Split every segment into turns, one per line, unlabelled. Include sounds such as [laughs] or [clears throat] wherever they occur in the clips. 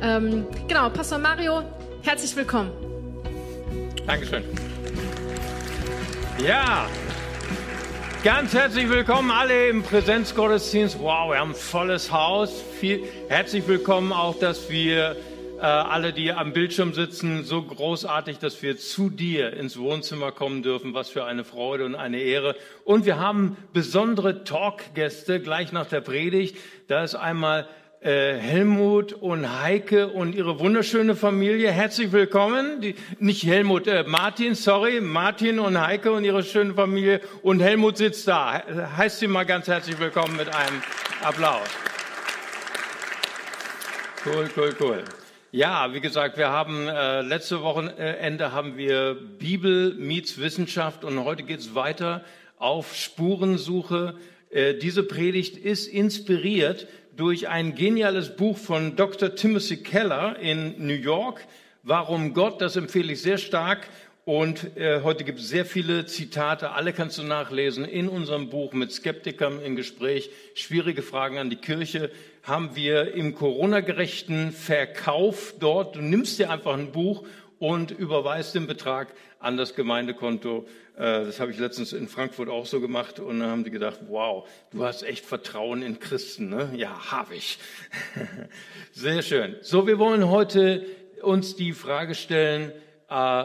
Ähm, genau, Pastor Mario, herzlich willkommen.
Dankeschön. Ja, ganz herzlich willkommen alle im Präsenzgottesdienst. Wow, wir haben ein volles Haus. Viel, herzlich willkommen auch, dass wir äh, alle, die am Bildschirm sitzen, so großartig, dass wir zu dir ins Wohnzimmer kommen dürfen. Was für eine Freude und eine Ehre. Und wir haben besondere Talkgäste gleich nach der Predigt. Da ist einmal Helmut und Heike und ihre wunderschöne Familie. Herzlich willkommen. Die, nicht Helmut, äh, Martin, sorry, Martin und Heike und ihre schöne Familie. Und Helmut sitzt da. Heißt sie mal ganz herzlich willkommen mit einem Applaus. Cool, cool, cool. Ja, wie gesagt, wir haben äh, letzte Wochenende haben wir Bibel meets Wissenschaft und heute geht's weiter auf Spurensuche. Äh, diese Predigt ist inspiriert durch ein geniales Buch von Dr. Timothy Keller in New York. Warum Gott? Das empfehle ich sehr stark. Und äh, heute gibt es sehr viele Zitate, alle kannst du nachlesen in unserem Buch mit Skeptikern im Gespräch. Schwierige Fragen an die Kirche haben wir im Corona-gerechten Verkauf dort. Du nimmst dir einfach ein Buch und überweist den Betrag an das Gemeindekonto. Äh, das habe ich letztens in Frankfurt auch so gemacht und dann haben die gedacht, wow, du hast echt Vertrauen in Christen. Ne? Ja, habe ich. [laughs] Sehr schön. So, wir wollen heute uns die Frage stellen, äh,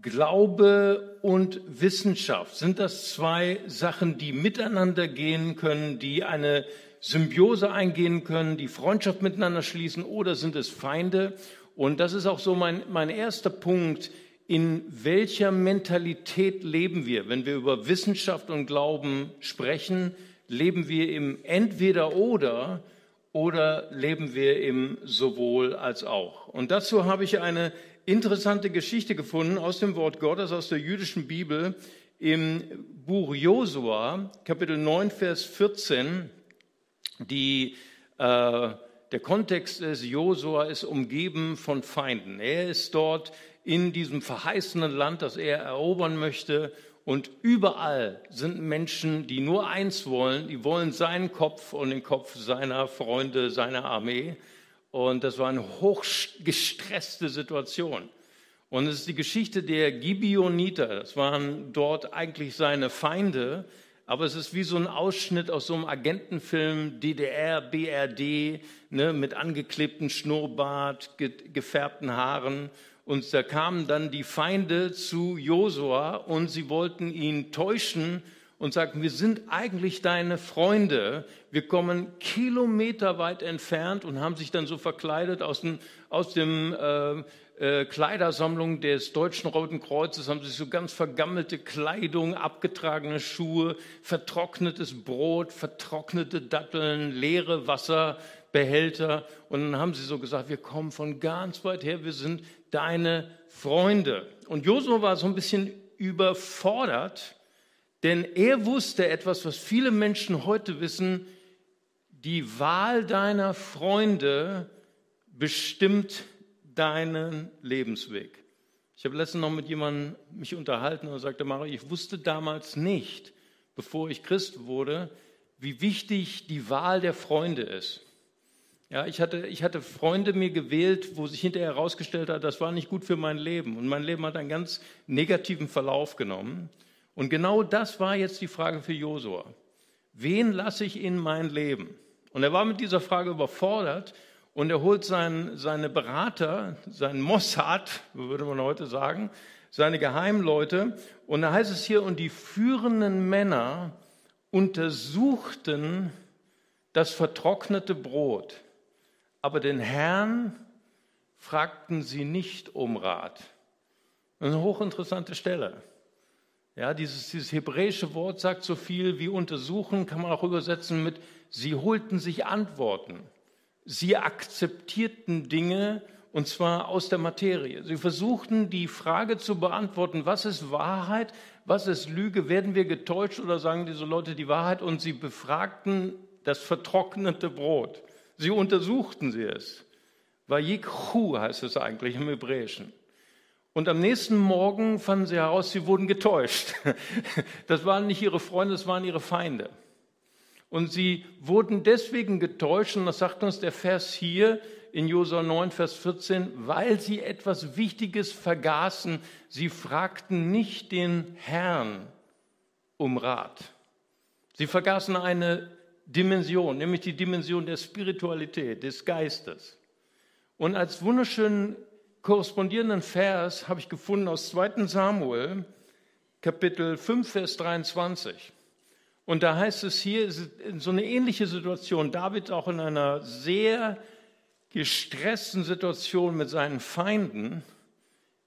Glaube und Wissenschaft, sind das zwei Sachen, die miteinander gehen können, die eine Symbiose eingehen können, die Freundschaft miteinander schließen oder sind es Feinde? Und das ist auch so mein, mein erster Punkt. In welcher Mentalität leben wir? Wenn wir über Wissenschaft und Glauben sprechen, leben wir im Entweder-Oder oder leben wir im sowohl als auch? Und dazu habe ich eine interessante Geschichte gefunden aus dem Wort Gottes, aus der jüdischen Bibel, im Buch Josua, Kapitel 9, Vers 14. Die, äh, der Kontext ist, Josua ist umgeben von Feinden. Er ist dort in diesem verheißenen Land, das er erobern möchte. Und überall sind Menschen, die nur eins wollen, die wollen seinen Kopf und den Kopf seiner Freunde, seiner Armee. Und das war eine hochgestresste Situation. Und es ist die Geschichte der Gibeoniter. Das waren dort eigentlich seine Feinde. Aber es ist wie so ein Ausschnitt aus so einem Agentenfilm DDR, BRD, ne, mit angeklebtem Schnurrbart, ge gefärbten Haaren. Und da kamen dann die Feinde zu Josua und sie wollten ihn täuschen und sagten, wir sind eigentlich deine Freunde. Wir kommen kilometerweit entfernt und haben sich dann so verkleidet aus dem, aus dem äh, äh, Kleidersammlung des Deutschen Roten Kreuzes, haben sich so ganz vergammelte Kleidung, abgetragene Schuhe, vertrocknetes Brot, vertrocknete Datteln, leere Wasserbehälter. Und dann haben sie so gesagt, wir kommen von ganz weit her, wir sind deine Freunde. Und Josua war so ein bisschen überfordert, denn er wusste etwas, was viele Menschen heute wissen, die Wahl deiner Freunde bestimmt deinen Lebensweg. Ich habe letztens noch mit jemandem mich unterhalten und sagte, Mario, ich wusste damals nicht, bevor ich Christ wurde, wie wichtig die Wahl der Freunde ist. Ja, ich hatte, ich hatte Freunde mir gewählt, wo sich hinterher herausgestellt hat, das war nicht gut für mein Leben. Und mein Leben hat einen ganz negativen Verlauf genommen. Und genau das war jetzt die Frage für Josua. Wen lasse ich in mein Leben? Und er war mit dieser Frage überfordert und er holt seinen, seine Berater, seinen Mossad, würde man heute sagen, seine Geheimleute. Und da heißt es hier, und die führenden Männer untersuchten das vertrocknete Brot, aber den Herrn fragten sie nicht um Rat. Eine hochinteressante Stelle. Ja, dieses, dieses hebräische Wort sagt so viel wie untersuchen, kann man auch übersetzen mit, sie holten sich Antworten. Sie akzeptierten Dinge und zwar aus der Materie. Sie versuchten die Frage zu beantworten, was ist Wahrheit, was ist Lüge, werden wir getäuscht oder sagen diese Leute die Wahrheit und sie befragten das vertrocknete Brot. Sie untersuchten sie es. Vayikhu heißt es eigentlich im Hebräischen. Und am nächsten Morgen fanden sie heraus, sie wurden getäuscht. [laughs] Das waren nicht ihre Freunde, das waren ihre Feinde. Und sie wurden deswegen getäuscht, und das sagt uns der Vers hier, in Josua 9, Vers 14, weil sie etwas Wichtiges vergaßen. Sie fragten nicht den Herrn um Rat. Sie vergaßen eine Dimension, nämlich die Dimension der Spiritualität, des Geistes. Und als wunderschönen korrespondierenden Vers habe ich gefunden aus 2 Samuel, Kapitel 5, Vers 23. Und da heißt es hier, so eine ähnliche Situation, David auch in einer sehr gestressten Situation mit seinen Feinden.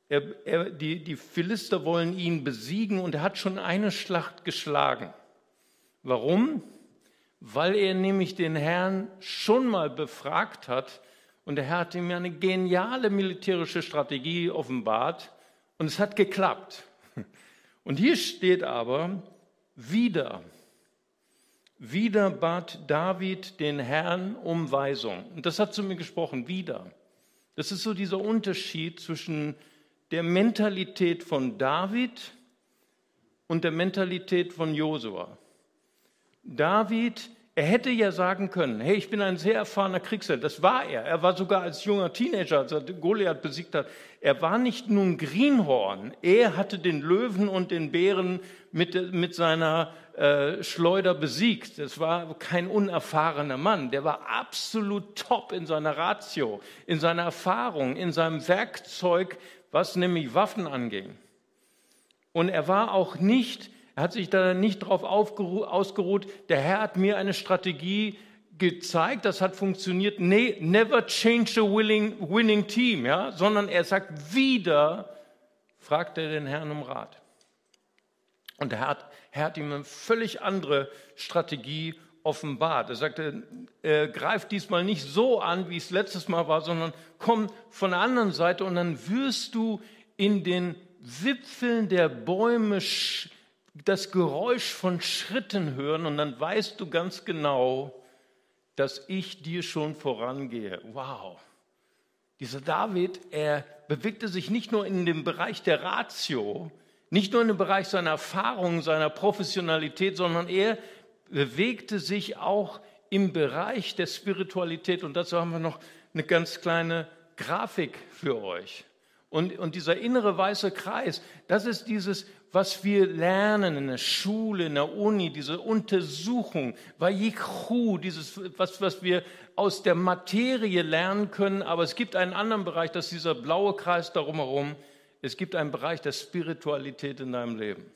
Er, er, die, die Philister wollen ihn besiegen und er hat schon eine Schlacht geschlagen. Warum? Weil er nämlich den Herrn schon mal befragt hat und der Herr hat ihm eine geniale militärische Strategie offenbart und es hat geklappt. [laughs] Und hier steht aber wieder. Wieder bat David den Herrn um Weisung. Und das hat zu mir gesprochen, wieder. Das ist so dieser Unterschied zwischen der Mentalität von David und der Mentalität von Josua. David er hätte ja sagen können, hey, ich bin ein sehr erfahrener Kriegsheld. Das war er. Er war sogar als junger Teenager, als er Goliath besiegt hat. Er war nicht nur ein Greenhorn. Er hatte den Löwen und den Bären mit, mit seiner äh, Schleuder besiegt. Das war kein unerfahrener Mann. Der war absolut top in seiner Ratio, in seiner Erfahrung, in seinem Werkzeug, was nämlich Waffen anging. Und er war auch nicht er hat sich da nicht darauf ausgeruht, der Herr hat mir eine Strategie gezeigt, das hat funktioniert. Nee, never change a willing, winning team, ja, sondern er sagt wieder, fragt er den Herrn um Rat. Und der Herr hat, Herr hat ihm eine völlig andere Strategie offenbart. Er sagte, äh, greif diesmal nicht so an, wie es letztes Mal war, sondern komm von der anderen Seite und dann wirst du in den Wipfeln der Bäume das Geräusch von Schritten hören und dann weißt du ganz genau, dass ich dir schon vorangehe. Wow. Dieser David, er bewegte sich nicht nur in dem Bereich der Ratio, nicht nur in dem Bereich seiner Erfahrung, seiner Professionalität, sondern er bewegte sich auch im Bereich der Spiritualität. Und dazu haben wir noch eine ganz kleine Grafik für euch. Und, und dieser innere weiße Kreis, das ist dieses was wir lernen in der Schule, in der Uni, diese Untersuchung, Vayikhu, dieses, was, was wir aus der Materie lernen können, aber es gibt einen anderen Bereich, das ist dieser blaue Kreis darum herum. Es gibt einen Bereich der Spiritualität in deinem Leben.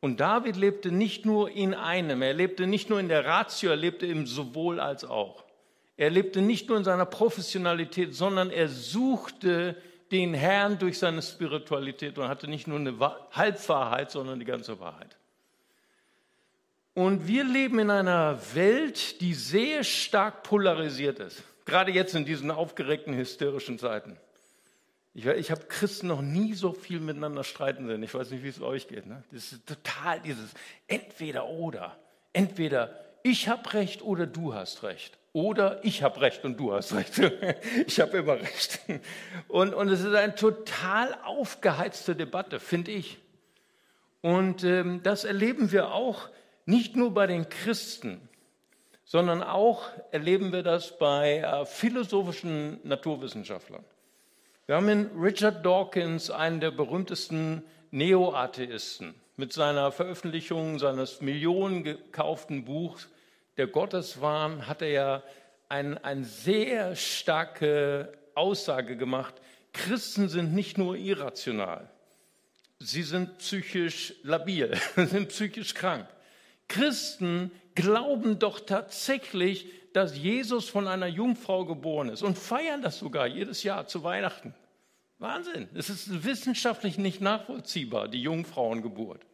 Und David lebte nicht nur in einem, er lebte nicht nur in der Ratio, er lebte im sowohl als auch. Er lebte nicht nur in seiner Professionalität, sondern er suchte den Herrn durch seine Spiritualität und hatte nicht nur eine Halbwahrheit, sondern die ganze Wahrheit. Und wir leben in einer Welt, die sehr stark polarisiert ist. Gerade jetzt in diesen aufgeregten, hysterischen Zeiten. Ich, ich habe Christen noch nie so viel miteinander streiten sehen. Ich weiß nicht, wie es euch geht. Ne? Das ist total dieses Entweder oder. Entweder ich habe recht oder du hast recht. Oder ich habe recht und du hast recht. [laughs] Ich habe immer recht. Und, und es ist eine total aufgeheizte Debatte, finde ich. Und ähm, das erleben wir auch nicht nur bei den Christen, sondern auch erleben wir das bei äh, philosophischen Naturwissenschaftlern. Wir haben in Richard Dawkins einen der berühmtesten Neo-Atheisten mit seiner Veröffentlichung seines millionengekauften Buchs der Gotteswahn hat er ja eine ein sehr starke Aussage gemacht. Christen sind nicht nur irrational, sie sind psychisch labil, [laughs] sind psychisch krank. Christen glauben doch tatsächlich, dass Jesus von einer Jungfrau geboren ist und feiern das sogar jedes Jahr zu Weihnachten. Wahnsinn. Es ist wissenschaftlich nicht nachvollziehbar, die Jungfrauengeburt.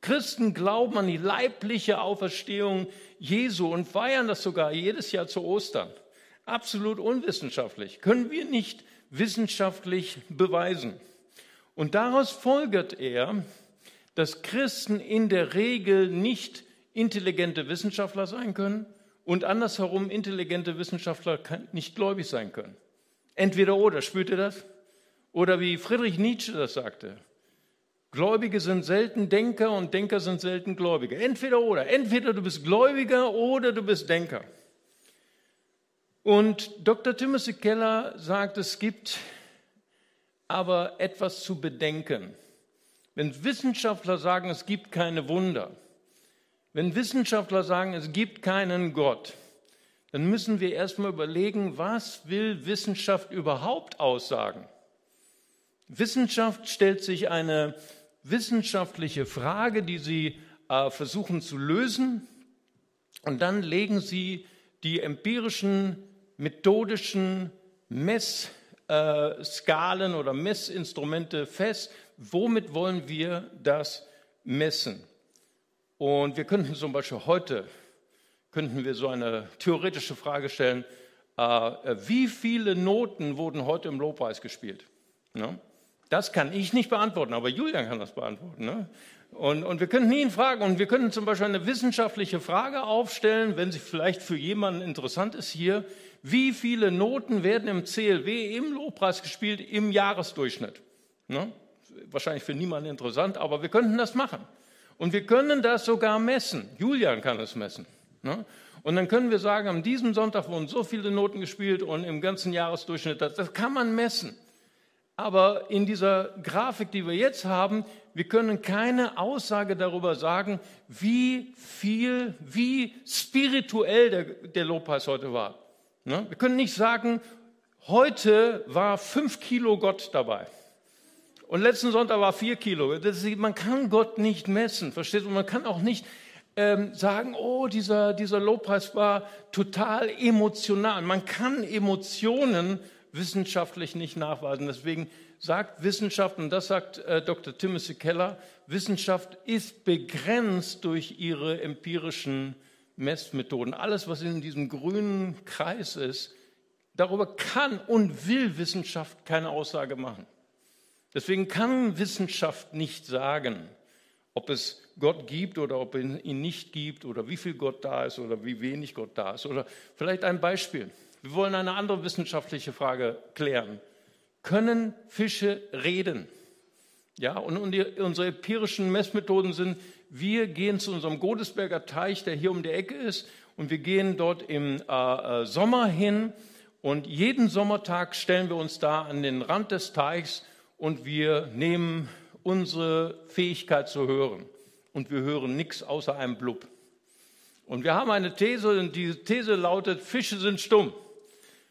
Christen glauben an die leibliche Auferstehung Jesu und feiern das sogar jedes Jahr zu Ostern. Absolut unwissenschaftlich. Können wir nicht wissenschaftlich beweisen. Und daraus folgert er, dass Christen in der Regel nicht intelligente Wissenschaftler sein können und andersherum intelligente Wissenschaftler nicht gläubig sein können. Entweder oder, spürt ihr das? Oder wie Friedrich Nietzsche das sagte, Gläubige sind selten Denker und Denker sind selten Gläubige. Entweder oder. Entweder du bist Gläubiger oder du bist Denker. Und Dr. Timothy Keller sagt, es gibt aber etwas zu bedenken. Wenn Wissenschaftler sagen, es gibt keine Wunder, wenn Wissenschaftler sagen, es gibt keinen Gott, dann müssen wir erstmal überlegen, was will Wissenschaft überhaupt aussagen? Wissenschaft stellt sich eine wissenschaftliche Frage, die sie äh, versuchen zu lösen, und dann legen sie die empirischen, methodischen Messskalen oder Messinstrumente fest. Womit wollen wir das messen? Und wir könnten zum Beispiel heute, könnten wir so eine theoretische Frage stellen, äh, wie viele Noten wurden heute im Lobpreis gespielt? Ne? Das kann ich nicht beantworten, aber Julian kann das beantworten. Ne? Und, und wir könnten ihn fragen und wir könnten zum Beispiel eine wissenschaftliche Frage aufstellen, wenn sie vielleicht für jemanden interessant ist hier. Wie viele Noten werden im CLW im Lobpreis gespielt im Jahresdurchschnitt? Ne? Wahrscheinlich für niemanden interessant, aber wir könnten das machen. Und wir können das sogar messen. Julian kann es messen. Ne? Und dann können wir sagen, an diesem Sonntag wurden so viele Noten gespielt und im ganzen Jahresdurchschnitt, das, das kann man messen. Aber in dieser Grafik, die wir jetzt haben, wir können keine Aussage darüber sagen, wie viel, wie spirituell der, der Lobpreis heute war. Ne? Wir können nicht sagen, heute war fünf Kilo Gott dabei. Und letzten Sonntag war vier Kilo. Ist, man kann Gott nicht messen, verstehst du? Man kann auch nicht ähm, sagen, oh, dieser, dieser Lobpreis war total emotional. Man kann Emotionen wissenschaftlich nicht nachweisen. Deswegen sagt Wissenschaft, und das sagt äh, Dr. Timothy Keller, Wissenschaft ist begrenzt durch ihre empirischen Messmethoden. Alles, was in diesem grünen Kreis ist, darüber kann und will Wissenschaft keine Aussage machen. Deswegen kann Wissenschaft nicht sagen, ob es Gott gibt oder ob es ihn nicht gibt oder wie viel Gott da ist oder wie wenig Gott da ist. Oder vielleicht ein Beispiel. Wir wollen eine andere wissenschaftliche Frage klären. Können Fische reden? Ja, und unsere empirischen Messmethoden sind, wir gehen zu unserem Godesberger Teich, der hier um die Ecke ist, und wir gehen dort im äh, äh Sommer hin und jeden Sommertag stellen wir uns da an den Rand des Teichs und wir nehmen unsere Fähigkeit zu hören. Und wir hören nichts außer einem Blub. Und wir haben eine These, und die These lautet, Fische sind stumm.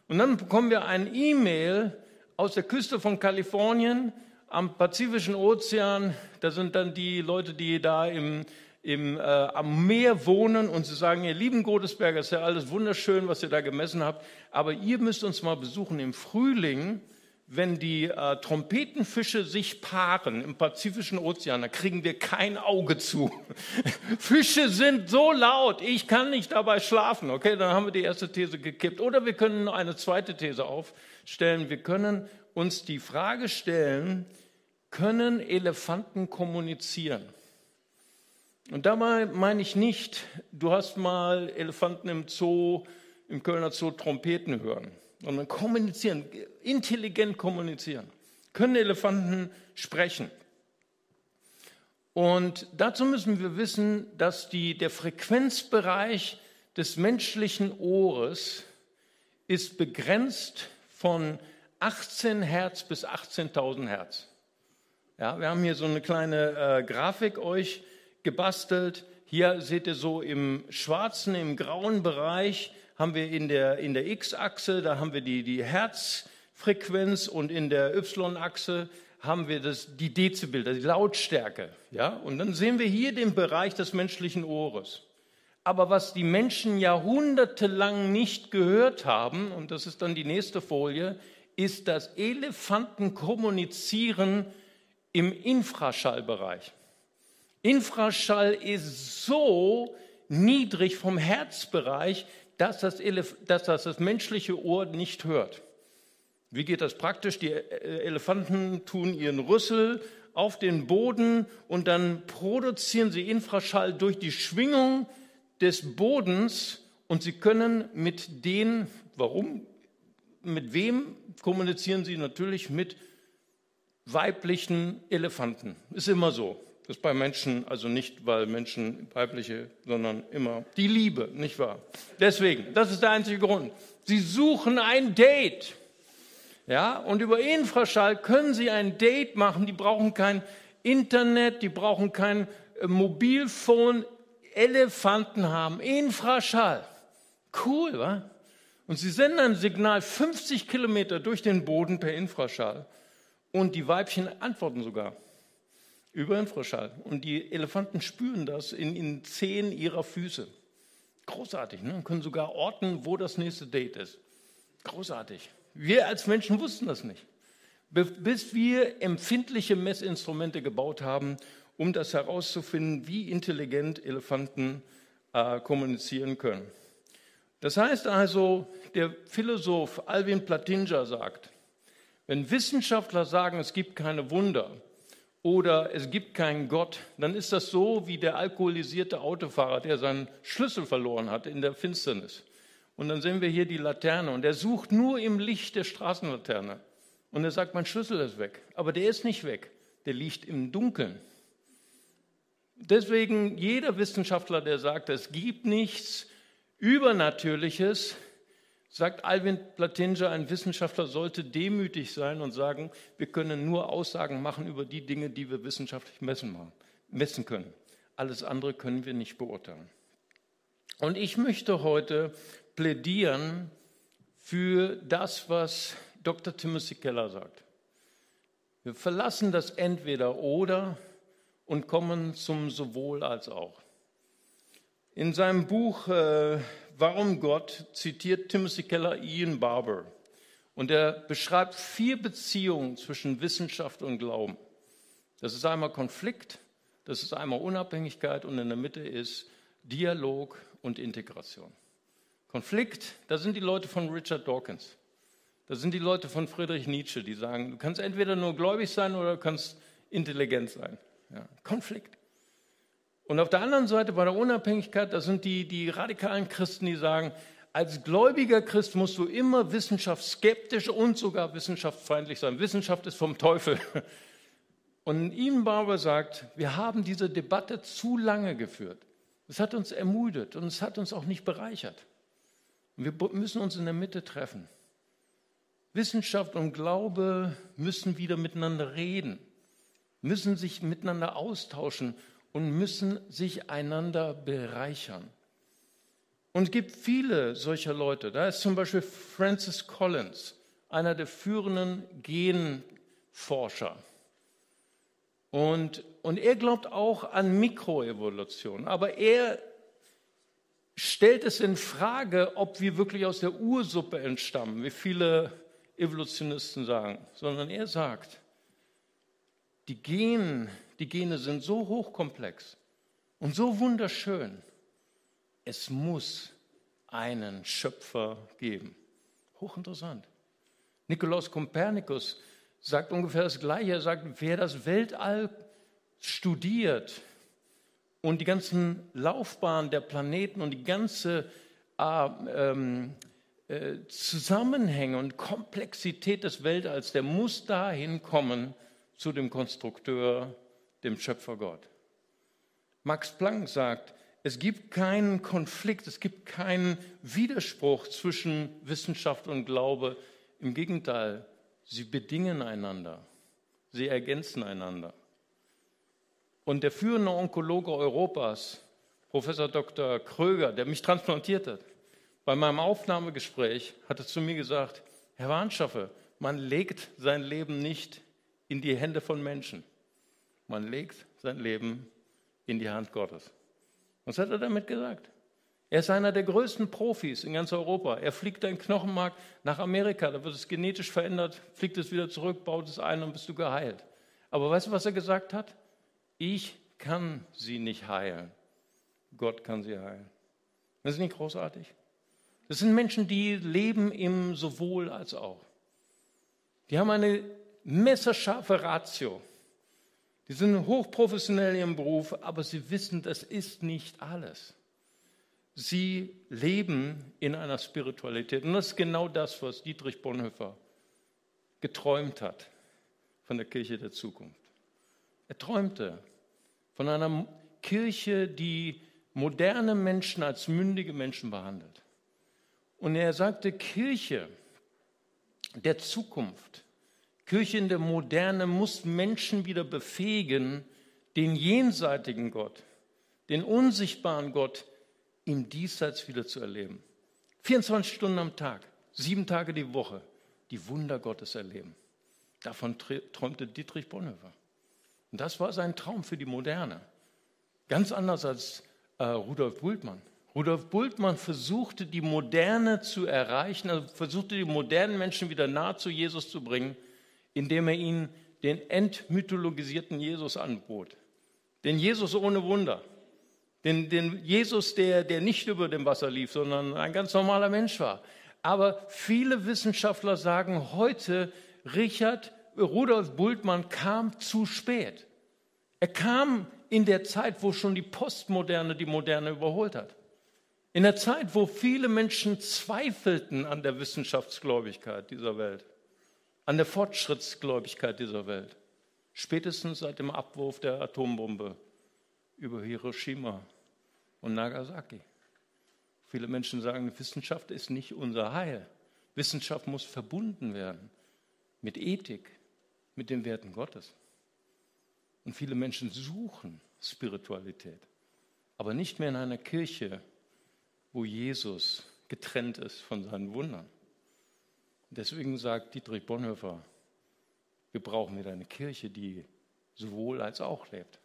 Und dann bekommen wir ein E-Mail aus der Küste von Kalifornien am Pazifischen Ozean. Da sind dann die Leute, die da im, im, äh, am Meer wohnen und sie sagen, ihr lieben Godesberger, ist ja alles wunderschön, was ihr da gemessen habt, aber ihr müsst uns mal besuchen im Frühling wenn die äh, Trompetenfische sich paaren im Pazifischen Ozean, da kriegen wir kein Auge zu. [laughs] Fische sind so laut, ich kann nicht dabei schlafen. Okay, dann haben wir die erste These gekippt. Oder wir können eine zweite These aufstellen. Wir können uns die Frage stellen, können Elefanten kommunizieren? Und dabei meine ich nicht, du hast mal Elefanten im Zoo, im Kölner Zoo Trompeten hören sondern kommunizieren, intelligent kommunizieren. Können Elefanten sprechen? Und dazu müssen wir wissen, dass die, der Frequenzbereich des menschlichen Ohres ist begrenzt von 18 Hertz bis 18.000 Hertz. Ja, wir haben hier so eine kleine äh, Grafik euch gebastelt. Hier seht ihr so im schwarzen, im grauen Bereich haben wir in der, in der X-Achse, da haben wir die, die Herzfrequenz und in der Y-Achse haben wir das, die Dezibel, die Lautstärke. Ja? Und dann sehen wir hier den Bereich des menschlichen Ohres. Aber was die Menschen jahrhundertelang nicht gehört haben, und das ist dann die nächste Folie, ist das Elefanten kommunizieren im Infraschallbereich. Infraschall ist so niedrig vom Herzbereich, dass das, dass das, das menschliche Ohr nicht hört. Wie geht das praktisch? Die äh, Elefanten tun ihren Rüssel auf den Boden und dann produzieren sie Infraschall durch die Schwingung des Bodens und sie können mit den, warum, mit wem kommunizieren sie? Natürlich mit weiblichen Elefanten. Ist immer so. Das ist bei Menschen, also nicht, weil Menschen weibliche, sondern immer die Liebe, nicht wahr? Deswegen, das ist der einzige Grund. Sie suchen ein Date. Ja, und über Infraschall können Sie ein Date machen. Die brauchen kein Internet, die brauchen kein äh, Mobilfon. Elefanten haben Infraschall. Cool, wa? Und Sie senden ein Signal 50 Kilometer durch den Boden per Infraschall. Und die Weibchen antworten sogar über Infraschall. Und die Elefanten spüren das in den Zehen ihrer Füße. Großartig, ne? Und können sogar orten, wo das nächste Date ist. Großartig. Wir als Menschen wussten das nicht. Bis wir empfindliche Messinstrumente gebaut haben, um das herauszufinden, wie intelligent Elefanten äh, kommunizieren können. Das heißt also, der Philosoph Alvin Platinja sagt, wenn Wissenschaftler sagen, es gibt keine Wunder, oder es gibt keinen Gott, dann ist das so wie der alkoholisierte Autofahrer, der seinen Schlüssel verloren hat in der Finsternis. Und dann sehen wir hier die Laterne und er sucht nur im Licht der Straßenlaterne. Und er sagt, mein Schlüssel ist weg. Aber der ist nicht weg, der liegt im Dunkeln. Deswegen jeder Wissenschaftler, der sagt, es gibt nichts Übernatürliches, sagt Alvin Platinger, ein Wissenschaftler sollte demütig sein und sagen, wir können nur Aussagen machen über die Dinge, die wir wissenschaftlich messen, messen können. Alles andere können wir nicht beurteilen. Und ich möchte heute plädieren für das, was Dr. Timothy Keller sagt. Wir verlassen das Entweder oder und kommen zum sowohl als auch. In seinem Buch äh, Warum Gott zitiert Timothy Keller Ian Barber. Und er beschreibt vier Beziehungen zwischen Wissenschaft und Glauben. Das ist einmal Konflikt, das ist einmal Unabhängigkeit und in der Mitte ist Dialog und Integration. Konflikt, da sind die Leute von Richard Dawkins. Da sind die Leute von Friedrich Nietzsche, die sagen, du kannst entweder nur gläubig sein oder du kannst intelligent sein. Ja, Konflikt. Und auf der anderen Seite bei der Unabhängigkeit, das sind die, die radikalen Christen, die sagen, als gläubiger Christ musst du immer wissenschaftsskeptisch und sogar wissenschaftsfeindlich sein. Wissenschaft ist vom Teufel. Und Ian Barber sagt, wir haben diese Debatte zu lange geführt. Es hat uns ermüdet und es hat uns auch nicht bereichert. Und wir müssen uns in der Mitte treffen. Wissenschaft und Glaube müssen wieder miteinander reden, müssen sich miteinander austauschen und müssen sich einander bereichern. Und es gibt viele solcher Leute. Da ist zum Beispiel Francis Collins, einer der führenden Genforscher. Und, und er glaubt auch an Mikroevolution. Aber er stellt es in Frage, ob wir wirklich aus der Ursuppe entstammen, wie viele Evolutionisten sagen, sondern er sagt, die Gen, die Gene sind so hochkomplex und so wunderschön. Es muss einen Schöpfer geben. Hochinteressant. Nikolaus Kopernikus sagt ungefähr das Gleiche. Er sagt, wer das Weltall studiert und die ganzen Laufbahnen der Planeten und die ganze äh, ähm, äh, Zusammenhänge und Komplexität des Weltalls, der muss dahin kommen zu dem Konstrukteur dem Schöpfer Gott. Max Planck sagt, es gibt keinen Konflikt, es gibt keinen Widerspruch zwischen Wissenschaft und Glaube. Im Gegenteil, sie bedingen einander, sie ergänzen einander. Und der führende Onkologe Europas, Professor Dr. Kröger, der mich transplantiert hat, bei meinem Aufnahmegespräch hat er zu mir gesagt, Herr Warnschaffe, man legt sein Leben nicht in die Hände von Menschen. Man legt sein Leben in die Hand Gottes. Was hat er damit gesagt? Er ist einer der größten Profis in ganz Europa. Er fliegt dein Knochenmark nach Amerika, da wird es genetisch verändert, fliegt es wieder zurück, baut es ein und bist du geheilt. Aber weißt du, was er gesagt hat? Ich kann sie nicht heilen. Gott kann sie heilen. Das ist nicht großartig. Das sind Menschen, die leben im sowohl als auch. Die haben eine messerscharfe Ratio. Die sind hochprofessionell im Beruf, aber sie wissen, das ist nicht alles. Sie leben in einer Spiritualität. Und das ist genau das, was Dietrich Bonhoeffer geträumt hat von der Kirche der Zukunft. Er träumte von einer Kirche, die moderne Menschen als mündige Menschen behandelt. Und er sagte, Kirche der Zukunft, Kirche in der Moderne muss Menschen wieder befähigen, den jenseitigen Gott, den unsichtbaren Gott im Diesseits wieder zu erleben. 24 Stunden am Tag, sieben Tage die Woche, die Wunder Gottes erleben. Davon träumte Dietrich Bonhoeffer. Und das war sein Traum für die Moderne. Ganz anders als äh, Rudolf Bultmann. Rudolf Bultmann versuchte die Moderne zu erreichen, also versuchte die modernen Menschen wieder nahe zu Jesus zu bringen, indem er ihnen den entmythologisierten Jesus anbot. Den Jesus ohne Wunder. Den, den Jesus, der, der nicht über dem Wasser lief, sondern ein ganz normaler Mensch war. Aber viele Wissenschaftler sagen heute, Richard Rudolf Bultmann kam zu spät. Er kam in der Zeit, wo schon die Postmoderne die Moderne überholt hat. In der Zeit, wo viele Menschen zweifelten an der Wissenschaftsgläubigkeit dieser Welt, an der Fortschrittsgläubigkeit dieser Welt. Spätestens seit dem Abwurf der Atombombe über Hiroshima und Nagasaki. Viele Menschen sagen, Wissenschaft ist nicht unser Heil. Wissenschaft muss verbunden werden mit Ethik, mit den Werten Gottes. Und viele Menschen suchen Spiritualität, aber nicht mehr in einer Kirche, wo Jesus getrennt ist von seinen Wundern. Deswegen sagt Dietrich Bonhoeffer, wir brauchen wieder eine Kirche, die sowohl als auch lebt,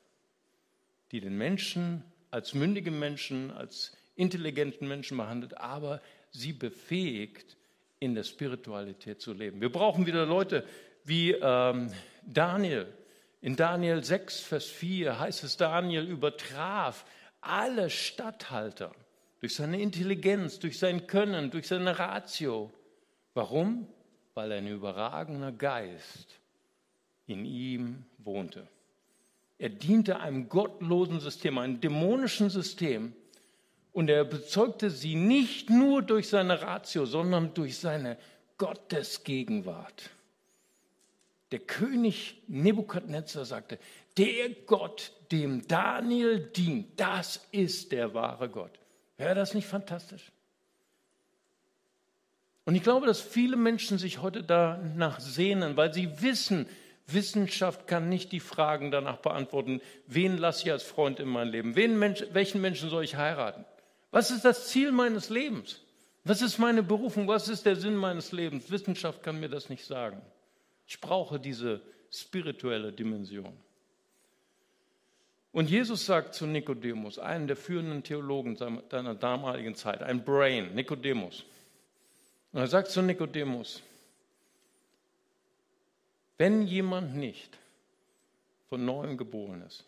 die den Menschen als mündige Menschen, als intelligenten Menschen behandelt, aber sie befähigt, in der Spiritualität zu leben. Wir brauchen wieder Leute wie ähm, Daniel. In Daniel 6, Vers 4 heißt es, Daniel übertraf alle Statthalter durch seine Intelligenz, durch sein Können, durch seine Ratio. Warum? Weil ein überragender Geist in ihm wohnte. Er diente einem gottlosen System, einem dämonischen System. Und er bezeugte sie nicht nur durch seine Ratio, sondern durch seine Gottesgegenwart. Der König Nebukadnezar sagte, der Gott, dem Daniel dient, das ist der wahre Gott. Wäre das nicht fantastisch? Und ich glaube, dass viele Menschen sich heute danach sehnen, weil sie wissen, Wissenschaft kann nicht die Fragen danach beantworten, wen lasse ich als Freund in mein Leben? Mensch, welchen Menschen soll ich heiraten? Was ist das Ziel meines Lebens? Was ist meine Berufung? Was ist der Sinn meines Lebens? Wissenschaft kann mir das nicht sagen. Ich brauche diese spirituelle Dimension. Und Jesus sagt zu Nikodemus, einem der führenden Theologen seiner damaligen Zeit, ein Brain, Nikodemus. Und er sagt zu Nikodemus, wenn jemand nicht von neuem geboren ist,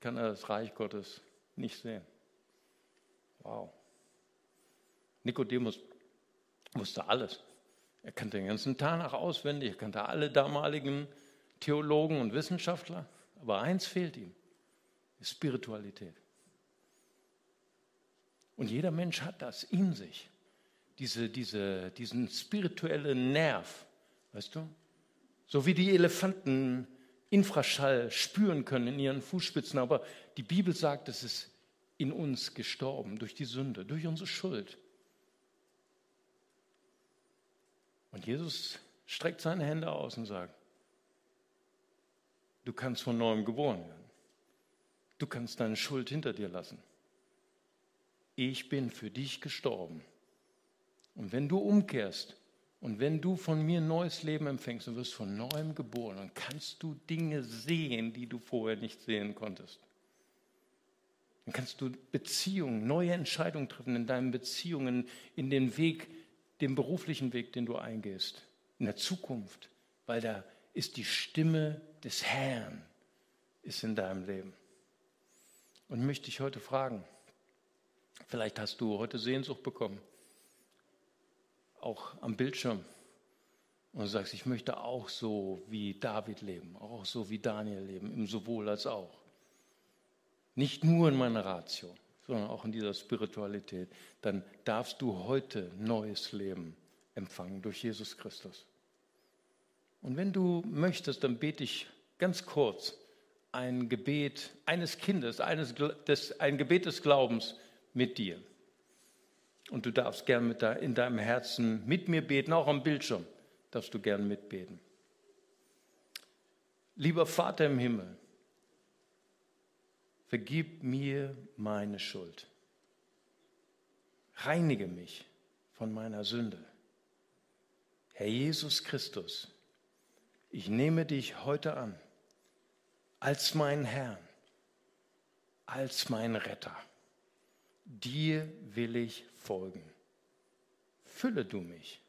kann er das Reich Gottes nicht sehen. Wow. Nikodemus wusste alles. Er kannte den ganzen Tanach auswendig, er kannte alle damaligen Theologen und Wissenschaftler. Aber eins fehlt ihm, Spiritualität. Und jeder Mensch hat das in sich, diese, diese, diesen spirituellen Nerv, weißt du? So wie die Elefanten Infraschall spüren können in ihren Fußspitzen. Aber die Bibel sagt, es ist in uns gestorben durch die Sünde, durch unsere Schuld. Und Jesus streckt seine Hände aus und sagt, du kannst von neuem geboren werden. Du kannst deine Schuld hinter dir lassen. Ich bin für dich gestorben. Und wenn du umkehrst und wenn du von mir neues Leben empfängst und wirst von neuem geboren, dann kannst du Dinge sehen, die du vorher nicht sehen konntest. Dann kannst du Beziehungen, neue Entscheidungen treffen in deinen Beziehungen, in den Weg, den beruflichen Weg, den du eingehst, in der Zukunft, weil da ist die Stimme des Herrn ist in deinem Leben. Und möchte ich heute fragen, vielleicht hast du heute Sehnsucht bekommen auch am Bildschirm und sagst, ich möchte auch so wie David leben, auch so wie Daniel leben, im sowohl als auch. Nicht nur in meiner Ratio, sondern auch in dieser Spiritualität, dann darfst du heute neues Leben empfangen durch Jesus Christus. Und wenn du möchtest, dann bete ich ganz kurz ein Gebet eines Kindes, eines, des, ein Gebet des Glaubens mit dir. Und du darfst gern da, in deinem Herzen mit mir beten, auch am Bildschirm darfst du gern mitbeten. Lieber Vater im Himmel, vergib mir meine Schuld. Reinige mich von meiner Sünde. Herr Jesus Christus, ich nehme dich heute an als mein Herrn, als mein Retter. Dir will ich folgen. Fülle du mich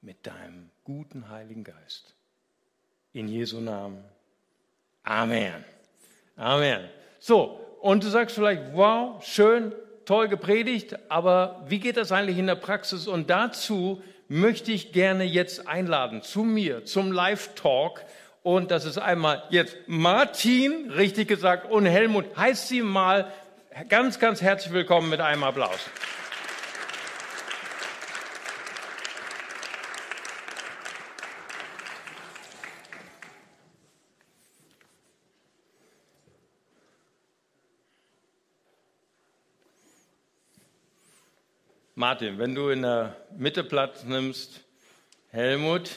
mit deinem guten Heiligen Geist. In Jesu Namen. Amen. Amen. So, und du sagst vielleicht, wow, schön, toll gepredigt, aber wie geht das eigentlich in der Praxis? Und dazu möchte ich gerne jetzt einladen zu mir, zum Live-Talk. Und das ist einmal jetzt Martin, richtig gesagt, und Helmut. Heißt sie mal ganz, ganz herzlich willkommen mit einem Applaus. Martin, wenn du in der Mitte Platz nimmst, Helmut,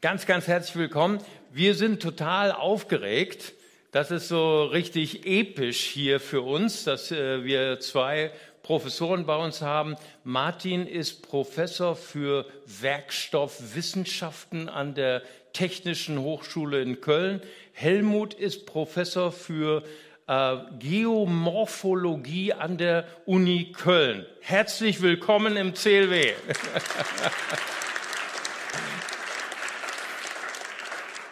ganz, ganz herzlich willkommen. Wir sind total aufgeregt. Das ist so richtig episch hier für uns, dass äh, wir zwei Professoren bei uns haben. Martin ist Professor für Werkstoffwissenschaften an der Technischen Hochschule in Köln. Helmut ist Professor für äh, Geomorphologie an der Uni Köln. Herzlich willkommen im CLW.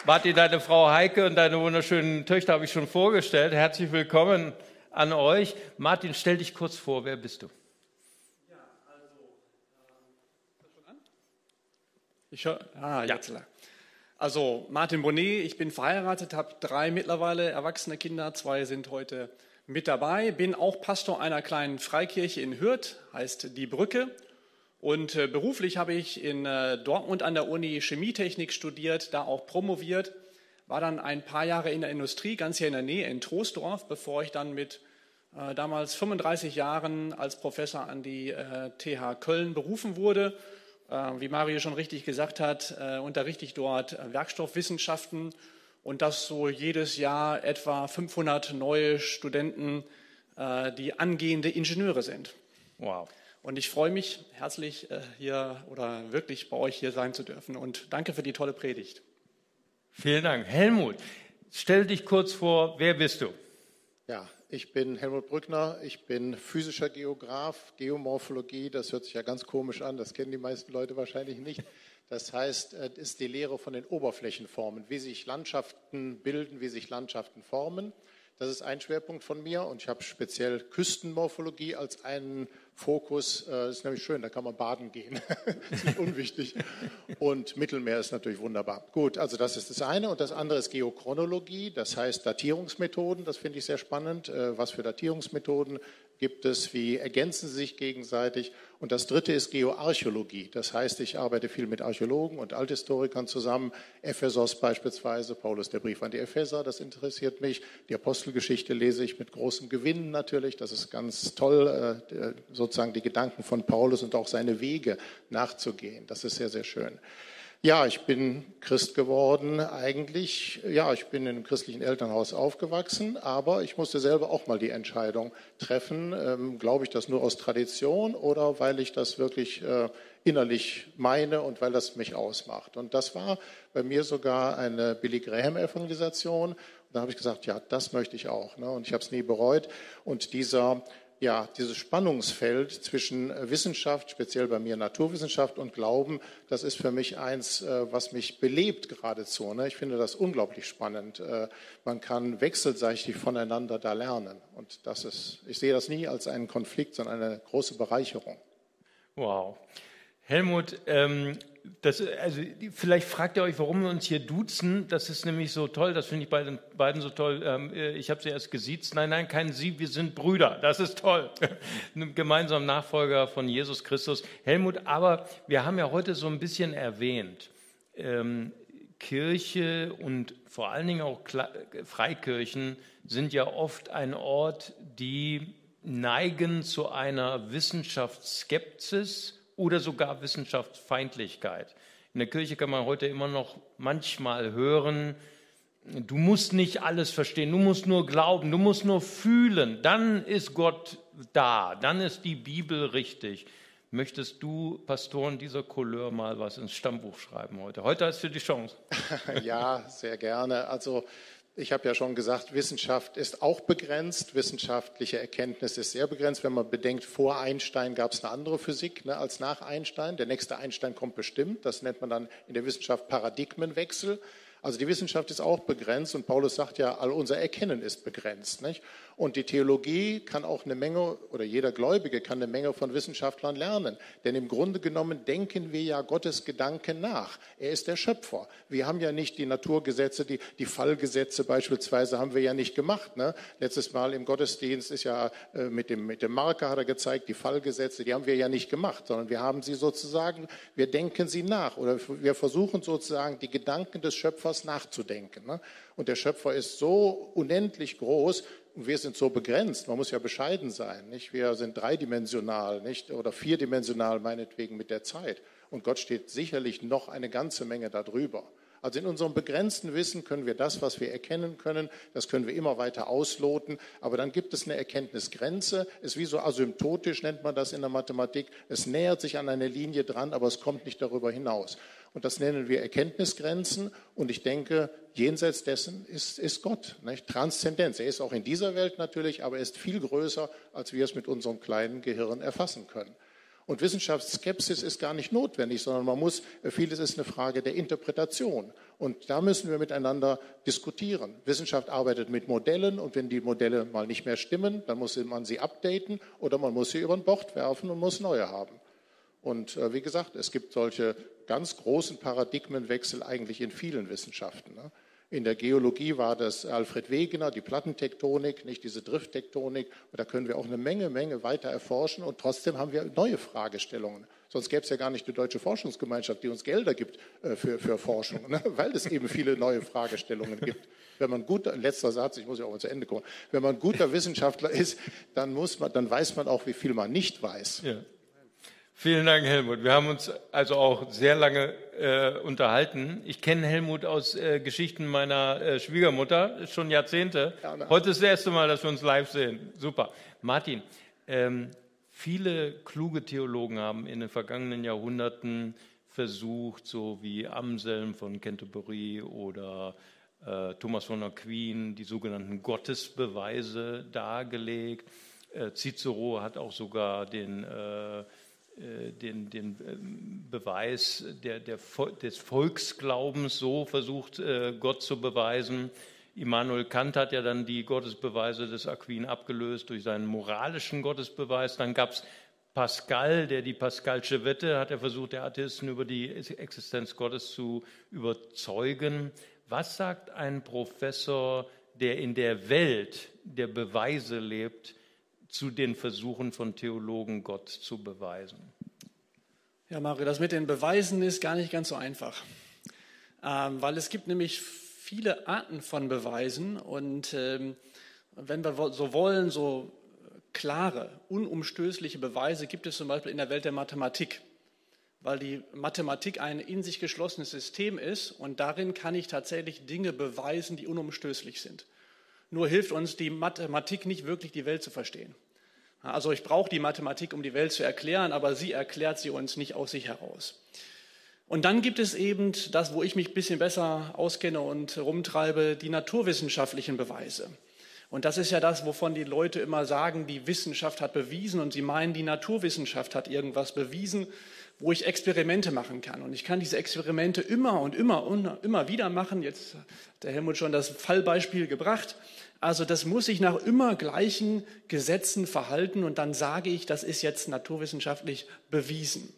Martin, [laughs] deine Frau Heike und deine wunderschönen Töchter habe ich schon vorgestellt. Herzlich willkommen an euch. Martin, stell dich kurz vor. Wer bist du? Ja, also,
ähm, ich hör, ah, jetzt ja. Also Martin Bonnet, ich bin verheiratet, habe drei mittlerweile erwachsene Kinder, zwei sind heute mit dabei, bin auch Pastor einer kleinen Freikirche in Hürth, heißt Die Brücke. Und äh, beruflich habe ich in äh, Dortmund an der Uni Chemietechnik studiert, da auch promoviert, war dann ein paar Jahre in der Industrie, ganz hier in der Nähe in Troisdorf, bevor ich dann mit äh, damals 35 Jahren als Professor an die TH Köln berufen wurde wie Mario schon richtig gesagt hat, äh, unterrichte ich dort Werkstoffwissenschaften und das so jedes Jahr etwa 500 neue Studenten, äh, die angehende Ingenieure sind. Wow. Und ich freue mich herzlich hier oder wirklich bei euch hier sein zu dürfen und danke für die tolle Predigt.
Vielen Dank. Helmut, stell dich kurz vor, wer bist du?
Ja, ich bin Helmut Brückner, ich bin physischer Geograf, Geomorphologie, das hört sich ja ganz komisch an, das kennen die meisten Leute wahrscheinlich nicht. Das heißt, es ist die Lehre von den Oberflächenformen, wie sich Landschaften bilden, wie sich Landschaften formen. Das ist ein Schwerpunkt von mir und ich habe speziell Küstenmorphologie als einen Fokus. Das äh, ist nämlich schön, da kann man baden gehen. das [laughs] ist nicht unwichtig. Und Mittelmeer ist natürlich wunderbar. Gut, also das ist das eine. Und das andere ist Geochronologie, das heißt Datierungsmethoden. Das finde ich sehr spannend. Äh, was für Datierungsmethoden gibt es? Wie ergänzen sie sich gegenseitig? Und das dritte ist Geoarchäologie. Das heißt, ich arbeite viel mit Archäologen und Althistorikern zusammen. Ephesos beispielsweise, Paulus der Brief an die Epheser, das interessiert mich. Die Apostelgeschichte lese ich mit großem Gewinn natürlich. Das ist ganz toll, äh, sozusagen die Gedanken von Paulus und auch seine Wege nachzugehen. Das ist sehr, sehr schön. Ja, ich bin Christ geworden eigentlich. Ja, ich bin in einem christlichen Elternhaus aufgewachsen, aber ich musste selber auch mal die Entscheidung treffen, ähm, glaube ich das nur aus Tradition oder weil ich das wirklich äh, innerlich meine und weil das mich ausmacht. Und das war bei mir sogar eine Billy Graham Evangelisation. Da habe ich gesagt, ja, das möchte ich auch. Ne? Und ich habe es nie bereut. Und dieser ja, dieses Spannungsfeld zwischen äh, Wissenschaft, speziell bei mir Naturwissenschaft und Glauben, das ist für mich eins, äh, was mich belebt geradezu. Ne? Ich finde das unglaublich spannend. Äh, man kann wechselseitig voneinander da lernen. Und das ist, ich sehe das nie als einen Konflikt, sondern eine große Bereicherung.
Wow. Helmut, ähm, das, also vielleicht fragt ihr euch, warum wir uns hier duzen. Das ist nämlich so toll, das finde ich bei den beiden so toll. Ähm, äh, ich habe sie erst gesiezt. Nein, nein, kein Sie, wir sind Brüder. Das ist toll. [laughs] Gemeinsam Nachfolger von Jesus Christus. Helmut, aber wir haben ja heute so ein bisschen erwähnt, ähm, Kirche und vor allen Dingen auch Freikirchen sind ja oft ein Ort, die neigen zu einer Wissenschaftsskepsis oder sogar Wissenschaftsfeindlichkeit. In der Kirche kann man heute immer noch manchmal hören, du musst nicht alles verstehen, du musst nur glauben, du musst nur fühlen, dann ist Gott da, dann ist die Bibel richtig. Möchtest du, Pastoren dieser Couleur, mal was ins Stammbuch schreiben heute? Heute hast du die Chance. [laughs]
ja, sehr gerne. Also ich habe ja schon gesagt, Wissenschaft ist auch begrenzt. Wissenschaftliche Erkenntnis ist sehr begrenzt. Wenn man bedenkt, vor Einstein gab es eine andere Physik ne, als nach Einstein. Der nächste Einstein kommt bestimmt. Das nennt man dann in der Wissenschaft Paradigmenwechsel. Also die Wissenschaft ist auch begrenzt und Paulus sagt ja, all unser Erkennen ist begrenzt. Nicht? Und die Theologie kann auch eine Menge, oder jeder Gläubige kann eine Menge von Wissenschaftlern lernen. Denn im Grunde genommen denken wir ja Gottes Gedanken nach. Er ist der Schöpfer. Wir haben ja nicht die Naturgesetze, die, die Fallgesetze beispielsweise haben wir ja nicht gemacht. Ne? Letztes Mal im Gottesdienst ist ja äh, mit, dem, mit dem Marker hat er gezeigt, die Fallgesetze, die haben wir ja nicht gemacht, sondern wir haben sie sozusagen, wir denken sie nach oder wir versuchen sozusagen die Gedanken des Schöpfers nachzudenken. Ne? Und der Schöpfer ist so unendlich groß, wir sind so begrenzt, man muss ja bescheiden sein. Nicht? Wir sind dreidimensional nicht? oder vierdimensional meinetwegen mit der Zeit. Und Gott steht sicherlich noch eine ganze Menge darüber. Also in unserem begrenzten Wissen können wir das, was wir erkennen können, das können wir immer weiter ausloten. Aber dann gibt es eine Erkenntnisgrenze. Es ist wie so asymptotisch, nennt man das in der Mathematik. Es nähert sich an eine Linie dran, aber es kommt nicht darüber hinaus. Und das nennen wir Erkenntnisgrenzen. Und ich denke, jenseits dessen ist, ist Gott. Nicht? Transzendenz. Er ist auch in dieser Welt natürlich, aber er ist viel größer, als wir es mit unserem kleinen Gehirn erfassen können. Und Wissenschaftsskepsis ist gar nicht notwendig, sondern man muss, vieles ist eine Frage der Interpretation. Und da müssen wir miteinander diskutieren. Wissenschaft arbeitet mit Modellen und wenn die Modelle mal nicht mehr stimmen, dann muss man sie updaten oder man muss sie über ein Bord werfen und muss neue haben. Und äh, wie gesagt, es gibt solche ganz großen Paradigmenwechsel eigentlich in vielen Wissenschaften. Ne? In der Geologie war das Alfred Wegener, die Plattentektonik, nicht diese Drifttektonik. Und da können wir auch eine Menge, Menge weiter erforschen. Und trotzdem haben wir neue Fragestellungen. Sonst gäbe es ja gar nicht die Deutsche Forschungsgemeinschaft, die uns Gelder gibt äh, für, für Forschung, ne? [laughs] weil es eben viele neue Fragestellungen gibt. Wenn man guter, letzter Satz, ich muss ja auch mal zu Ende kommen, wenn man guter Wissenschaftler ist, dann, muss man, dann weiß man auch, wie viel man nicht weiß. Ja.
Vielen Dank, Helmut. Wir haben uns also auch sehr lange äh, unterhalten. Ich kenne Helmut aus äh, Geschichten meiner äh, Schwiegermutter, schon Jahrzehnte. Ja, Heute ist das erste Mal, dass wir uns live sehen. Super. Martin, ähm, viele kluge Theologen haben in den vergangenen Jahrhunderten versucht, so wie Amselm von Canterbury oder äh, Thomas von Aquin, die sogenannten Gottesbeweise dargelegt. Äh, Cicero hat auch sogar den äh, den, den ähm, Beweis der, der, des Volksglaubens so versucht, äh, Gott zu beweisen. Immanuel Kant hat ja dann die Gottesbeweise des Aquin abgelöst durch seinen moralischen Gottesbeweis. Dann gab es Pascal, der die Pascalsche Wette hat er versucht, der Atheisten über die Existenz Gottes zu überzeugen. Was sagt ein Professor, der in der Welt der Beweise lebt, zu den Versuchen von Theologen, Gott zu beweisen?
Ja, Mario, das mit den Beweisen ist gar nicht ganz so einfach, ähm, weil es gibt nämlich viele Arten von Beweisen und ähm, wenn wir so wollen, so klare, unumstößliche Beweise gibt es zum Beispiel in der Welt der Mathematik, weil die Mathematik ein in sich geschlossenes System ist und darin kann ich tatsächlich Dinge beweisen, die unumstößlich sind. Nur hilft uns die Mathematik nicht wirklich, die Welt zu verstehen. Also ich brauche die Mathematik, um die Welt zu erklären, aber sie erklärt sie uns nicht aus sich heraus. Und dann gibt es eben das, wo ich mich ein bisschen besser auskenne und rumtreibe, die naturwissenschaftlichen Beweise. Und das ist ja das, wovon die Leute immer sagen, die Wissenschaft hat bewiesen und sie meinen, die Naturwissenschaft hat irgendwas bewiesen, wo ich Experimente machen kann. Und ich kann diese Experimente immer und immer und immer wieder machen. Jetzt hat der Helmut schon das Fallbeispiel gebracht. Also das muss sich nach immer gleichen Gesetzen verhalten und dann sage ich, das ist jetzt naturwissenschaftlich bewiesen.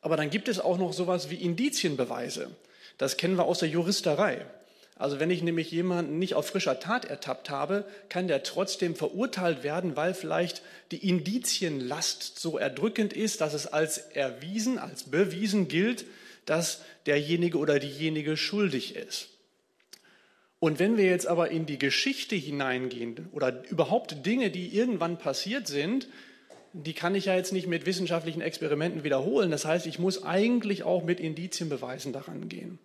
Aber dann gibt es auch noch sowas wie Indizienbeweise. Das kennen wir aus der Juristerei. Also wenn ich nämlich jemanden nicht auf frischer Tat ertappt habe, kann der trotzdem verurteilt werden, weil vielleicht die Indizienlast so erdrückend ist, dass es als erwiesen, als bewiesen gilt, dass derjenige oder diejenige schuldig ist. Und wenn wir jetzt aber in die Geschichte hineingehen oder überhaupt Dinge, die irgendwann passiert sind, die kann ich ja jetzt nicht mit wissenschaftlichen Experimenten wiederholen. Das heißt, ich muss eigentlich auch mit Indizienbeweisen daran gehen.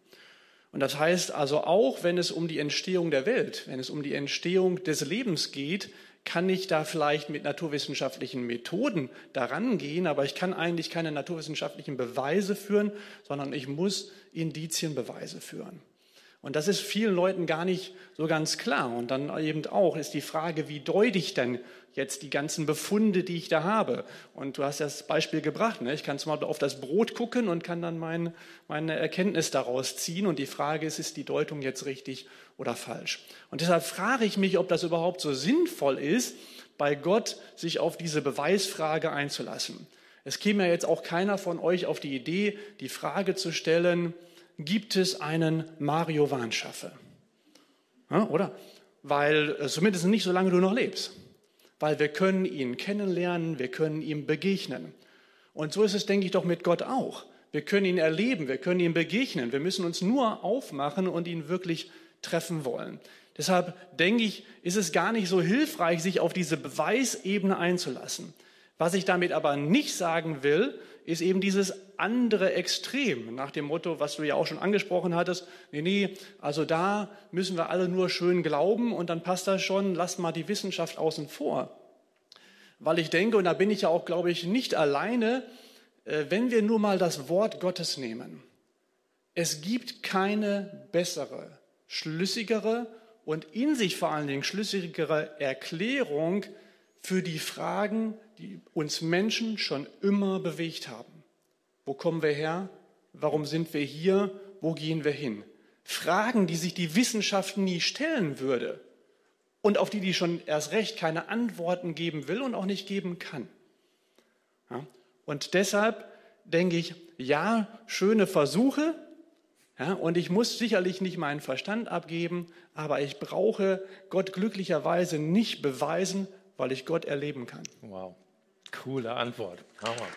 Und das heißt also auch, wenn es um die Entstehung der Welt, wenn es um die Entstehung des Lebens geht, kann ich da vielleicht mit naturwissenschaftlichen Methoden daran gehen, aber ich kann eigentlich keine naturwissenschaftlichen Beweise führen, sondern ich muss Indizienbeweise führen. Und das ist vielen Leuten gar nicht so ganz klar. Und dann eben auch ist die Frage, wie deute ich denn jetzt die ganzen Befunde, die ich da habe? Und du hast das Beispiel gebracht. Ne? Ich kann zum Beispiel auf das Brot gucken und kann dann mein, meine Erkenntnis daraus ziehen. Und die Frage ist, ist die Deutung jetzt richtig oder falsch? Und deshalb frage ich mich, ob das überhaupt so sinnvoll ist, bei Gott sich auf diese Beweisfrage einzulassen. Es käme ja jetzt auch keiner von euch auf die Idee, die Frage zu stellen, gibt es einen Mario Warnschaffe? Ja, oder? Weil, äh, zumindest nicht solange du noch lebst. Weil wir können ihn kennenlernen, wir können ihm begegnen. Und so ist es, denke ich, doch mit Gott auch. Wir können ihn erleben, wir können ihm begegnen. Wir müssen uns nur aufmachen und ihn wirklich treffen wollen. Deshalb denke ich, ist es gar nicht so hilfreich, sich auf diese Beweisebene einzulassen. Was ich damit aber nicht sagen will, ist eben dieses andere Extrem, nach dem Motto, was du ja auch schon angesprochen hattest, nee, nee, also da müssen wir alle nur schön glauben und dann passt das schon, lass mal die Wissenschaft außen vor. Weil ich denke, und da bin ich ja auch, glaube ich, nicht alleine, äh, wenn wir nur mal das Wort Gottes nehmen. Es gibt keine bessere, schlüssigere und in sich vor allen Dingen schlüssigere Erklärung für die Fragen, die uns Menschen schon immer bewegt haben. Wo kommen wir her? Warum sind wir hier? Wo gehen wir hin? Fragen, die sich die Wissenschaft nie stellen würde und auf die die schon erst recht keine Antworten geben will und auch nicht geben kann. Ja? Und deshalb denke ich, ja, schöne Versuche, ja, und ich muss sicherlich nicht meinen Verstand abgeben, aber ich brauche Gott glücklicherweise nicht beweisen, weil ich Gott erleben kann.
Wow, coole Antwort. Hammer.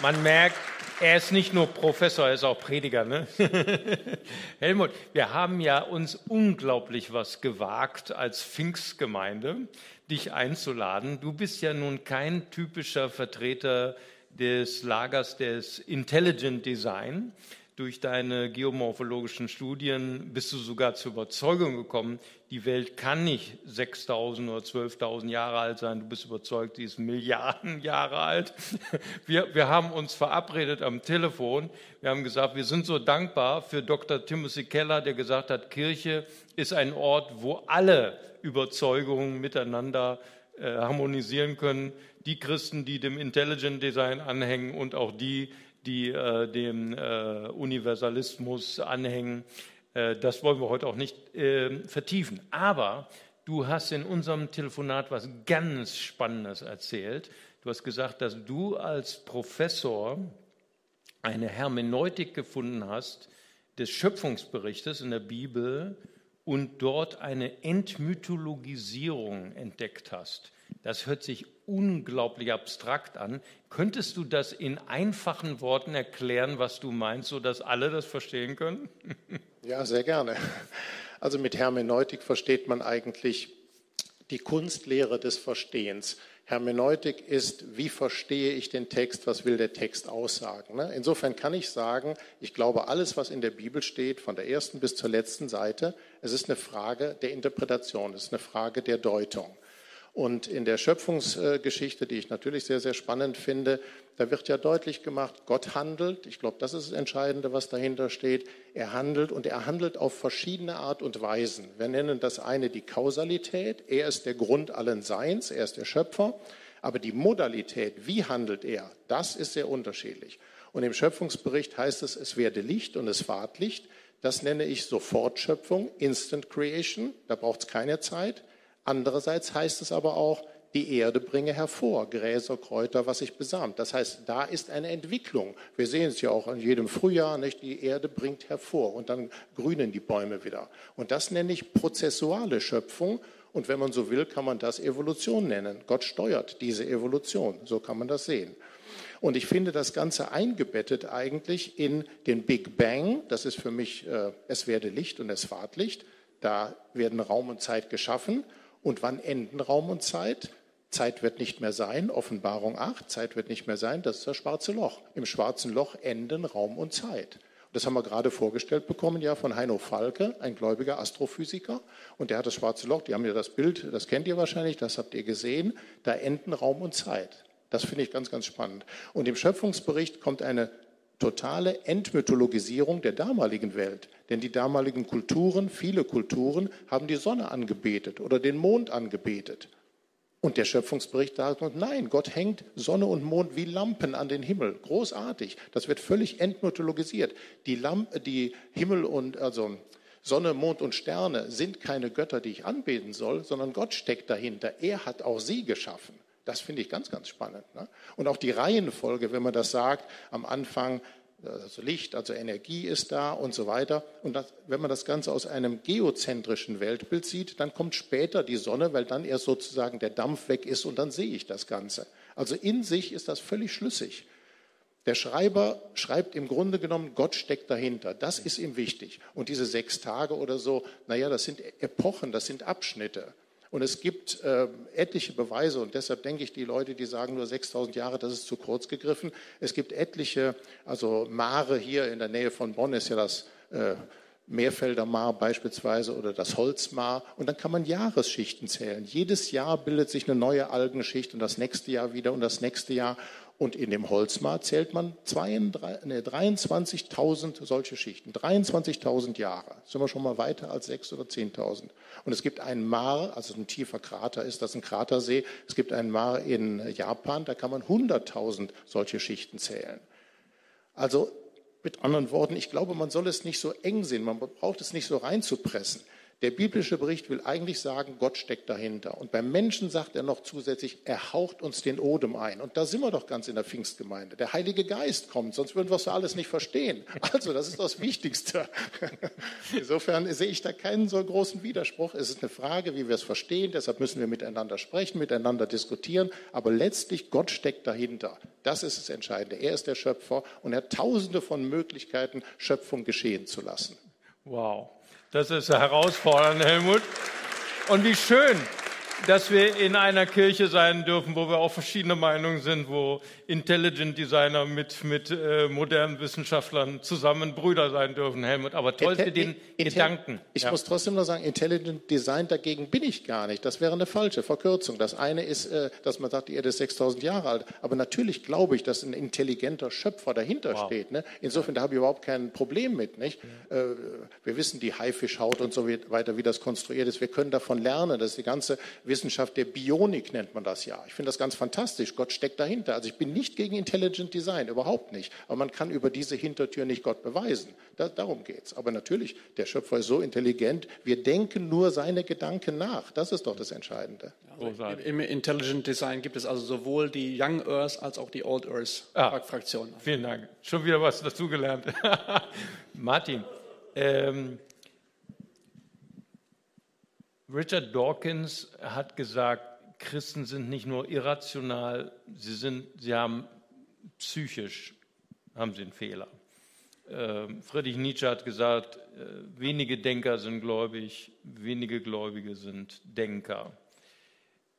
Man merkt, er ist nicht nur Professor, er ist auch Prediger. Ne? [laughs] Helmut, wir haben ja uns unglaublich was gewagt als Pfingstgemeinde, dich einzuladen. Du bist ja nun kein typischer Vertreter des Lagers des Intelligent Design, durch deine geomorphologischen Studien bist du sogar zur Überzeugung gekommen, die Welt kann nicht 6000 oder 12.000 Jahre alt sein. Du bist überzeugt, die ist Milliarden Jahre alt. [laughs] Wir, wir haben uns verabredet am Telefon. Wir haben gesagt, wir sind so dankbar für Dr. Timothy Keller, der gesagt hat, Kirche ist ein Ort, wo alle Überzeugungen miteinander äh, harmonisieren können. Die Christen, die dem Intelligent Design anhängen und auch die, die äh, dem äh, Universalismus anhängen. Äh, das wollen wir heute auch nicht äh, vertiefen. Aber du hast in unserem Telefonat was ganz Spannendes erzählt. Du hast gesagt, dass du als Professor eine Hermeneutik gefunden hast des Schöpfungsberichtes in der Bibel und dort eine Entmythologisierung entdeckt hast. Das hört sich unglaublich abstrakt an. Könntest du das in einfachen Worten erklären, was du meinst, sodass alle das verstehen können? [laughs]
Ja, sehr gerne. Also mit Hermeneutik versteht man eigentlich die Kunstlehre des Verstehens. Hermeneutik ist, wie verstehe ich den Text, was will der Text aussagen. Ne? Insofern kann ich sagen, ich glaube, alles, was in der Bibel steht, von der ersten bis zur letzten Seite, es ist eine Frage der Interpretation, es ist eine Frage der Deutung. Und in der Schöpfungsgeschichte, die ich natürlich sehr, sehr spannend finde, da wird ja deutlich gemacht, Gott handelt. Ich glaube, das ist das Entscheidende, was dahinter steht. Er handelt und er handelt auf verschiedene Art und Weisen. Wir nennen das eine die Kausalität. Er ist der Grund allen Seins, er ist der Schöpfer. Aber die Modalität, wie handelt er, das ist sehr unterschiedlich. Und im Schöpfungsbericht heißt es, es werde Licht und es ward Licht. Das nenne ich Sofortschöpfung, Instant Creation. Da braucht es keine Zeit. Andererseits heißt es aber auch, die Erde bringe hervor, Gräser, Kräuter, was sich besamt. Das heißt, da ist eine Entwicklung. Wir sehen es ja auch in jedem Frühjahr, nicht? die Erde bringt hervor und dann grünen die Bäume wieder. Und das nenne ich prozessuale Schöpfung. Und wenn man so will, kann man das Evolution nennen. Gott steuert diese Evolution. So kann man das sehen. Und ich finde das Ganze eingebettet eigentlich in den Big Bang. Das ist für mich, äh, es werde Licht und es fahrt Licht. Da werden Raum und Zeit geschaffen. Und wann enden Raum und Zeit? Zeit wird nicht mehr sein, Offenbarung 8, Zeit wird nicht mehr sein, das ist das schwarze Loch. Im schwarzen Loch enden Raum und Zeit. Das haben wir gerade vorgestellt bekommen, ja, von Heino Falke, ein gläubiger Astrophysiker. Und der hat das schwarze Loch, die haben ja das Bild, das kennt ihr wahrscheinlich, das habt ihr gesehen. Da enden Raum und Zeit. Das finde ich ganz, ganz spannend. Und im Schöpfungsbericht kommt eine totale Entmythologisierung der damaligen Welt. Denn die damaligen Kulturen, viele Kulturen, haben die Sonne angebetet oder den Mond angebetet. Und der Schöpfungsbericht sagt, nein, Gott hängt Sonne und Mond wie Lampen an den Himmel. Großartig. Das wird völlig entmythologisiert. Die, Lamp, die Himmel und, also Sonne, Mond und Sterne sind keine Götter, die ich anbeten soll, sondern Gott steckt dahinter. Er hat auch sie geschaffen. Das finde ich ganz, ganz spannend. Ne? Und auch die Reihenfolge, wenn man das sagt, am Anfang also Licht, also Energie ist da und so weiter. Und das, wenn man das Ganze aus einem geozentrischen Weltbild sieht, dann kommt später die Sonne, weil dann erst sozusagen der Dampf weg ist und dann sehe ich das Ganze. Also in sich ist das völlig schlüssig. Der Schreiber schreibt im Grunde genommen, Gott steckt dahinter. Das ist ihm wichtig. Und diese sechs Tage oder so, naja, das sind Epochen, das sind Abschnitte. Und es gibt äh, etliche Beweise und deshalb denke ich, die Leute, die sagen nur 6000 Jahre, das ist zu kurz gegriffen. Es gibt etliche, also Mare hier in der Nähe von Bonn ist ja das äh, Meerfelder Maar beispielsweise oder das Holzmar. Und dann kann man Jahresschichten zählen. Jedes Jahr bildet sich eine neue Algenschicht und das nächste Jahr wieder und das nächste Jahr. Und in dem Holzmar zählt man 23.000 solche Schichten. 23.000 Jahre. Sind wir schon mal weiter als 6.000 oder 10.000. Und es gibt einen Mar, also ein tiefer Krater ist das ein Kratersee. Es gibt einen Mar in Japan, da kann man 100.000 solche Schichten zählen. Also mit anderen Worten, ich glaube, man soll es nicht so eng sehen, man braucht es nicht so reinzupressen. Der biblische Bericht will eigentlich sagen, Gott steckt dahinter. Und beim Menschen sagt er noch zusätzlich, er haucht uns den Odem ein. Und da sind wir doch ganz in der Pfingstgemeinde. Der Heilige Geist kommt, sonst würden wir es alles nicht verstehen. Also das ist das Wichtigste. [laughs] Insofern sehe ich da keinen so großen Widerspruch. Es ist eine Frage, wie wir es verstehen. Deshalb müssen wir miteinander sprechen, miteinander diskutieren. Aber letztlich, Gott steckt dahinter. Das ist das Entscheidende. Er ist der Schöpfer und er hat tausende von Möglichkeiten, Schöpfung geschehen zu lassen.
Wow. Das ist herausfordernd, Helmut. Und wie schön, dass wir in einer Kirche sein dürfen, wo wir auch verschiedene Meinungen sind, wo Intelligent Designer mit, mit äh, modernen Wissenschaftlern zusammen Brüder sein dürfen, Helmut. Aber toll für den Gedanken.
Ich ja. muss trotzdem noch sagen, Intelligent Design dagegen bin ich gar nicht. Das wäre eine falsche Verkürzung. Das eine ist, äh, dass man sagt, die Erde ist 6000 Jahre alt. Aber natürlich glaube ich, dass ein intelligenter Schöpfer dahinter wow. steht. Ne? Insofern, da habe ich überhaupt kein Problem mit. Nicht? Ja. Äh, wir wissen die Haifischhaut und so weiter, wie das konstruiert ist. Wir können davon lernen. Das ist die ganze Wissenschaft der Bionik nennt man das ja. Ich finde das ganz fantastisch. Gott steckt dahinter. Also ich bin nicht gegen Intelligent Design, überhaupt nicht. Aber man kann über diese Hintertür nicht Gott beweisen. Da, darum geht es. Aber natürlich, der Schöpfer ist so intelligent, wir denken nur seine Gedanken nach. Das ist doch das Entscheidende.
Also Im Intelligent Design gibt es also sowohl die Young Earth als auch die Old Earth ah, Fraktion.
Vielen Dank. Schon wieder was dazugelernt. [laughs] Martin, ähm, Richard Dawkins hat gesagt, Christen sind nicht nur irrational, sie, sind, sie haben psychisch haben sie einen Fehler. Äh, Friedrich Nietzsche hat gesagt, äh, wenige Denker sind gläubig, wenige Gläubige sind Denker.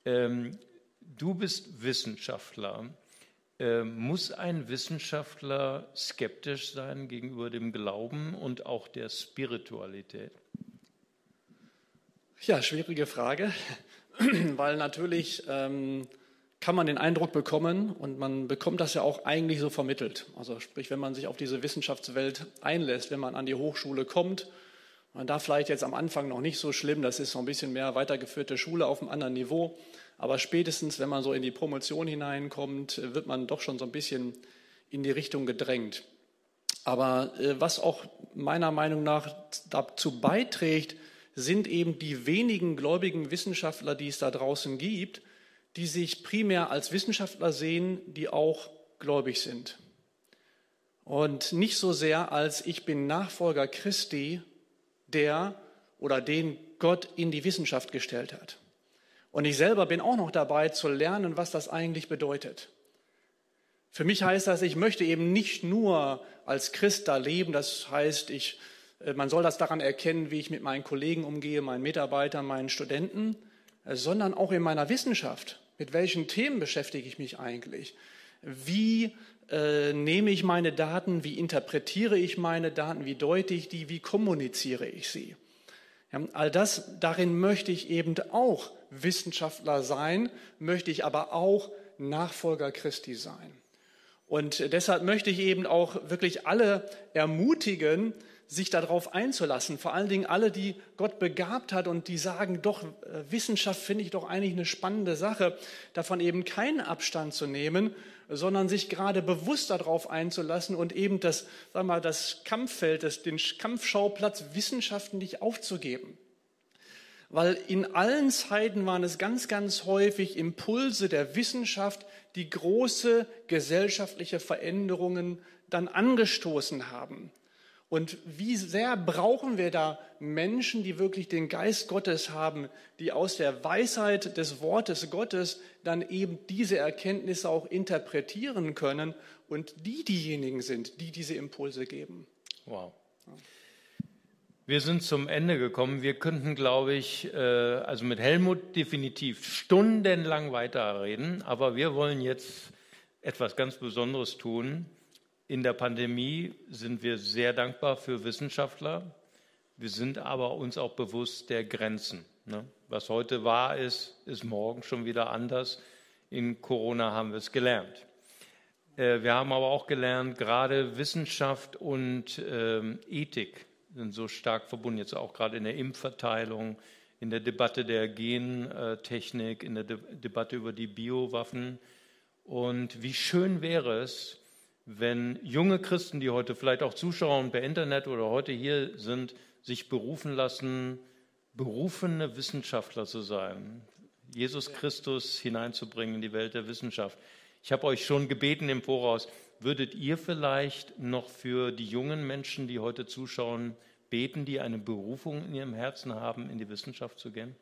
Ähm, du bist Wissenschaftler. Äh, muss ein Wissenschaftler skeptisch sein gegenüber dem Glauben und auch der Spiritualität?
Ja, schwierige Frage, [clears throat] weil natürlich ähm, kann man den Eindruck bekommen und man bekommt das ja auch eigentlich so vermittelt. Also sprich, wenn man sich auf diese Wissenschaftswelt einlässt, wenn man an die Hochschule kommt, man da vielleicht jetzt am Anfang noch nicht so schlimm, das ist so ein bisschen mehr weitergeführte Schule auf einem anderen Niveau, aber spätestens, wenn man so in die Promotion hineinkommt, wird man doch schon so ein bisschen in die Richtung gedrängt. Aber äh, was auch meiner Meinung nach dazu beiträgt, sind eben die wenigen gläubigen Wissenschaftler, die es da draußen gibt, die sich primär als Wissenschaftler sehen, die auch gläubig sind. Und nicht so sehr als ich bin Nachfolger Christi, der oder den Gott in die Wissenschaft gestellt hat. Und ich selber bin auch noch dabei zu lernen, was das eigentlich bedeutet. Für mich heißt das, ich möchte eben nicht nur als Christ da leben, das heißt, ich, man soll das daran erkennen, wie ich mit meinen Kollegen umgehe, meinen Mitarbeitern, meinen Studenten, äh, sondern auch in meiner Wissenschaft. Mit welchen Themen beschäftige ich mich eigentlich? Wie äh, nehme ich meine Daten? Wie interpretiere ich meine Daten? Wie deute ich die? Wie kommuniziere ich sie? Ja, all das, darin möchte ich eben auch Wissenschaftler sein, möchte ich aber auch Nachfolger Christi sein. Und deshalb möchte ich eben auch wirklich alle ermutigen, sich darauf einzulassen. Vor allen Dingen alle, die Gott begabt hat und die sagen, doch, äh, Wissenschaft finde ich doch eigentlich eine spannende Sache, davon eben keinen Abstand zu nehmen, sondern sich gerade bewusst darauf einzulassen und eben das, sag mal, das Kampffeld, das, den Kampfschauplatz wissenschaftlich aufzugeben. Weil in allen Zeiten waren es ganz, ganz häufig Impulse der Wissenschaft, die große gesellschaftliche Veränderungen dann angestoßen haben. Und wie sehr brauchen wir da Menschen, die wirklich den Geist Gottes haben, die aus der Weisheit des Wortes Gottes dann eben diese Erkenntnisse auch interpretieren können und die diejenigen sind, die diese Impulse geben.
Wow. Wir sind zum Ende gekommen. Wir könnten, glaube ich, äh, also mit Helmut definitiv stundenlang weiterreden, aber wir wollen jetzt etwas ganz Besonderes tun. In der Pandemie sind wir sehr dankbar für Wissenschaftler. Wir sind aber uns auch bewusst der Grenzen. Ne? Was heute wahr ist, ist morgen schon wieder anders. In Corona haben wir es gelernt. Äh, wir haben aber auch gelernt, gerade Wissenschaft und ähm, Ethik sind so stark verbunden, jetzt auch gerade in der Impfverteilung, in der Debatte der Gentechnik, in der De Debatte über die Biowaffen. Und wie schön wäre es, wenn junge Christen, die heute vielleicht auch zuschauen per Internet oder heute hier sind, sich berufen lassen, berufene Wissenschaftler zu sein, Jesus Christus hineinzubringen in die Welt der Wissenschaft. Ich habe euch schon gebeten im Voraus, würdet ihr vielleicht noch für die jungen Menschen, die heute zuschauen, beten, die eine Berufung in ihrem Herzen haben, in die Wissenschaft zu gehen?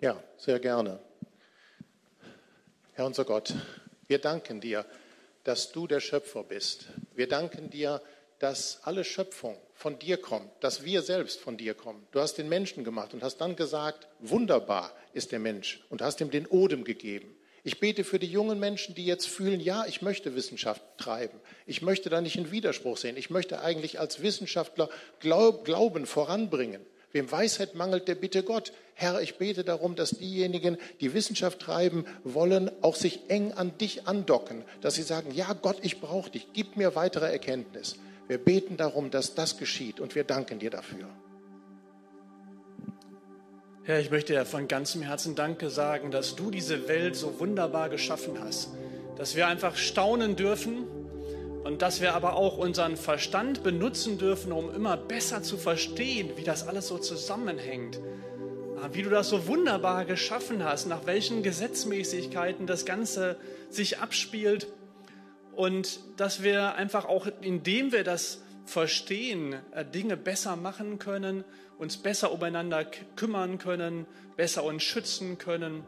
Ja, sehr gerne. Herr unser Gott, wir danken dir, dass du der Schöpfer bist. Wir danken dir, dass alle Schöpfung von dir kommt, dass wir selbst von dir kommen. Du hast den Menschen gemacht und hast dann gesagt, wunderbar ist der Mensch und hast ihm den Odem gegeben. Ich bete für die jungen Menschen, die jetzt fühlen, ja, ich möchte Wissenschaft treiben. Ich möchte da nicht einen Widerspruch sehen. Ich möchte eigentlich als Wissenschaftler Glaub, Glauben voranbringen. Wem Weisheit mangelt, der bitte Gott. Herr, ich bete darum, dass diejenigen, die Wissenschaft treiben wollen, auch sich eng an dich andocken, dass sie sagen, ja Gott, ich brauche dich, gib mir weitere Erkenntnis. Wir beten darum, dass das geschieht und wir danken dir dafür.
Herr, ich möchte dir von ganzem Herzen Danke sagen, dass du diese Welt so wunderbar geschaffen hast, dass wir einfach staunen dürfen und dass wir aber auch unseren Verstand benutzen dürfen, um immer besser zu verstehen, wie das alles so zusammenhängt, ah, wie du das so wunderbar geschaffen hast, nach welchen Gesetzmäßigkeiten das Ganze sich abspielt. Und dass wir einfach auch, indem wir das verstehen, äh, Dinge besser machen können uns besser umeinander kümmern können, besser uns schützen können.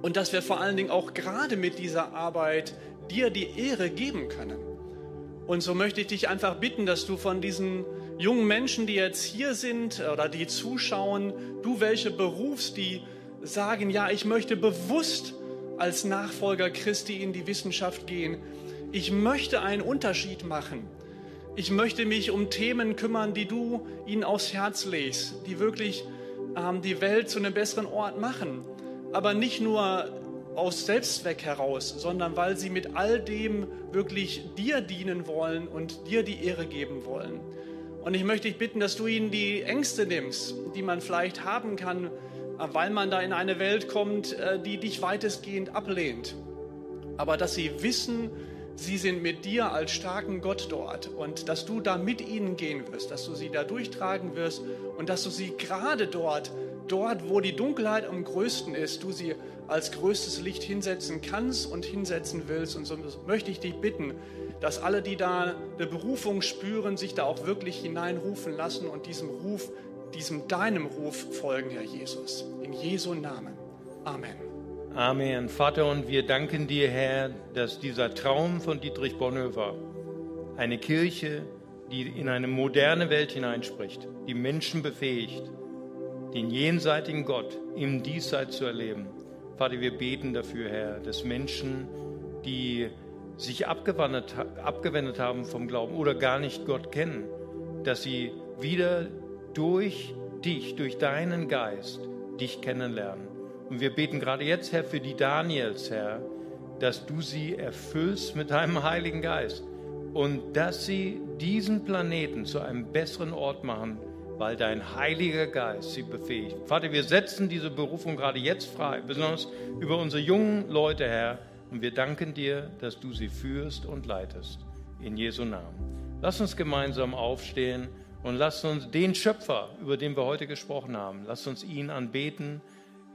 Und dass wir vor allen Dingen auch gerade mit dieser Arbeit dir die Ehre geben können. Und so möchte ich dich einfach bitten, dass du von diesen jungen Menschen, die jetzt hier sind oder die zuschauen, du welche berufst, die sagen, ja, ich möchte bewusst als Nachfolger Christi in die Wissenschaft gehen. Ich möchte einen Unterschied machen. Ich möchte mich um Themen kümmern, die du ihnen aufs Herz legst, die wirklich ähm, die Welt zu einem besseren Ort machen. Aber nicht nur aus Selbstzweck heraus, sondern weil sie mit all dem wirklich dir dienen wollen und dir die Ehre geben wollen. Und ich möchte dich bitten, dass du ihnen die Ängste nimmst, die man vielleicht haben kann, äh, weil man da in eine Welt kommt, äh, die dich weitestgehend ablehnt. Aber dass sie wissen, sie sind mit dir als starken Gott dort und dass du da mit ihnen gehen wirst, dass du sie da durchtragen wirst und dass du sie gerade dort, dort, wo die Dunkelheit am größten ist, du sie als größtes Licht hinsetzen kannst und hinsetzen willst. Und so möchte ich dich bitten, dass alle, die da eine Berufung spüren, sich da auch wirklich hineinrufen lassen und diesem Ruf, diesem deinem Ruf folgen, Herr Jesus. In Jesu Namen. Amen.
Amen. Vater, und wir danken dir, Herr, dass dieser Traum von Dietrich Bonhoeffer, eine Kirche, die in eine moderne Welt hineinspricht, die Menschen befähigt, den jenseitigen Gott im Diesseits zu erleben. Vater, wir beten dafür, Herr, dass Menschen, die sich abgewendet, abgewendet haben vom Glauben oder gar nicht Gott kennen, dass sie wieder durch dich, durch deinen Geist, dich kennenlernen. Und wir beten gerade jetzt, Herr, für die Daniels, Herr, dass du sie erfüllst mit deinem Heiligen Geist und dass sie diesen Planeten zu einem besseren Ort machen, weil dein Heiliger Geist sie befähigt. Vater, wir setzen diese Berufung gerade jetzt frei, besonders über unsere jungen Leute, Herr, und wir danken dir, dass du sie führst und leitest. In Jesu Namen. Lass uns gemeinsam aufstehen und lass uns den Schöpfer, über den wir heute gesprochen haben, lass uns ihn anbeten,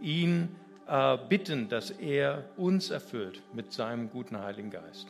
ihn äh, bitten, dass er uns erfüllt mit seinem guten Heiligen Geist.